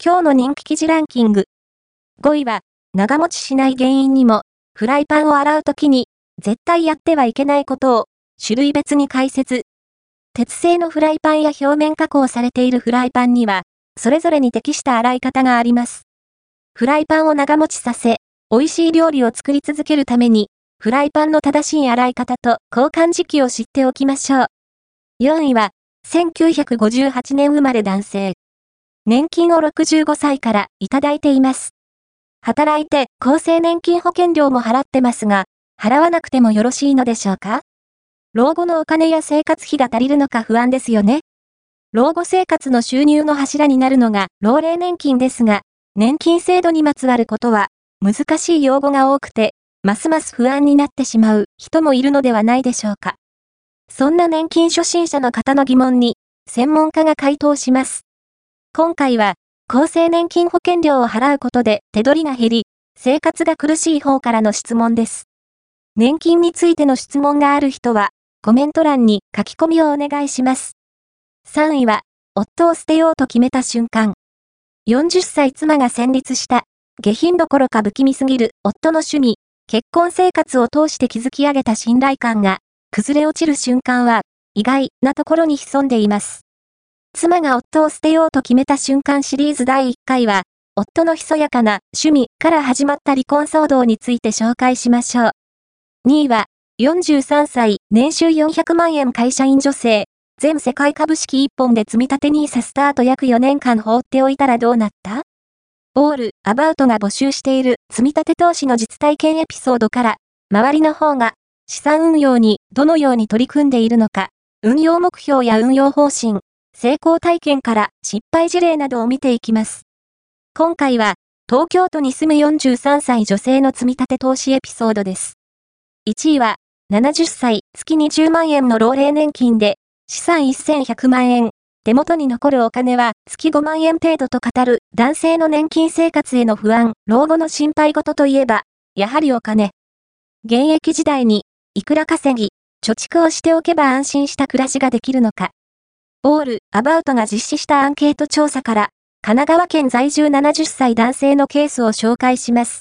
今日の人気記事ランキング。5位は、長持ちしない原因にも、フライパンを洗うときに、絶対やってはいけないことを、種類別に解説。鉄製のフライパンや表面加工されているフライパンには、それぞれに適した洗い方があります。フライパンを長持ちさせ、美味しい料理を作り続けるために、フライパンの正しい洗い方と交換時期を知っておきましょう。4位は、1958年生まれ男性。年金を65歳からいただいています。働いて厚生年金保険料も払ってますが、払わなくてもよろしいのでしょうか？老後のお金や生活費が足りるのか不安ですよね。老後生活の収入の柱になるのが老齢年金ですが、年金制度にまつわることは難しい用語が多くて、ますます不安になってしまう人もいるのではないでしょうか。そんな年金初心者の方の疑問に、専門家が回答します。今回は、厚生年金保険料を払うことで手取りが減り、生活が苦しい方からの質問です。年金についての質問がある人は、コメント欄に書き込みをお願いします。3位は、夫を捨てようと決めた瞬間。40歳妻が戦慄した、下品どころか不気味すぎる夫の趣味、結婚生活を通して築き上げた信頼感が、崩れ落ちる瞬間は、意外なところに潜んでいます。妻が夫を捨てようと決めた瞬間シリーズ第1回は、夫のひそやかな趣味から始まった離婚騒動について紹介しましょう。2位は、43歳、年収400万円会社員女性、全世界株式1本で積み立て NISA スタート約4年間放っておいたらどうなった？オール、アバウトが募集している。積み立て投資の実体験エピソードから、周りの方が資産運用にどのように取り組んでいるのか、運用目標や運用方針、成功体験から失敗事例などを見ていきます。今回は、東京都に住む43歳女性の積み立て投資エピソードです。1位は、70歳、月20万円の老齢年金で、資産1100万円、手元に残るお金は月5万円程度と語る男性の年金生活への不安、老後の心配事といえば、やはりお金。現役時代に、いくら稼ぎ、貯蓄をしておけば安心した暮らしができるのか。オール・アバウトが実施したアンケート調査から、神奈川県在住70歳男性のケースを紹介します。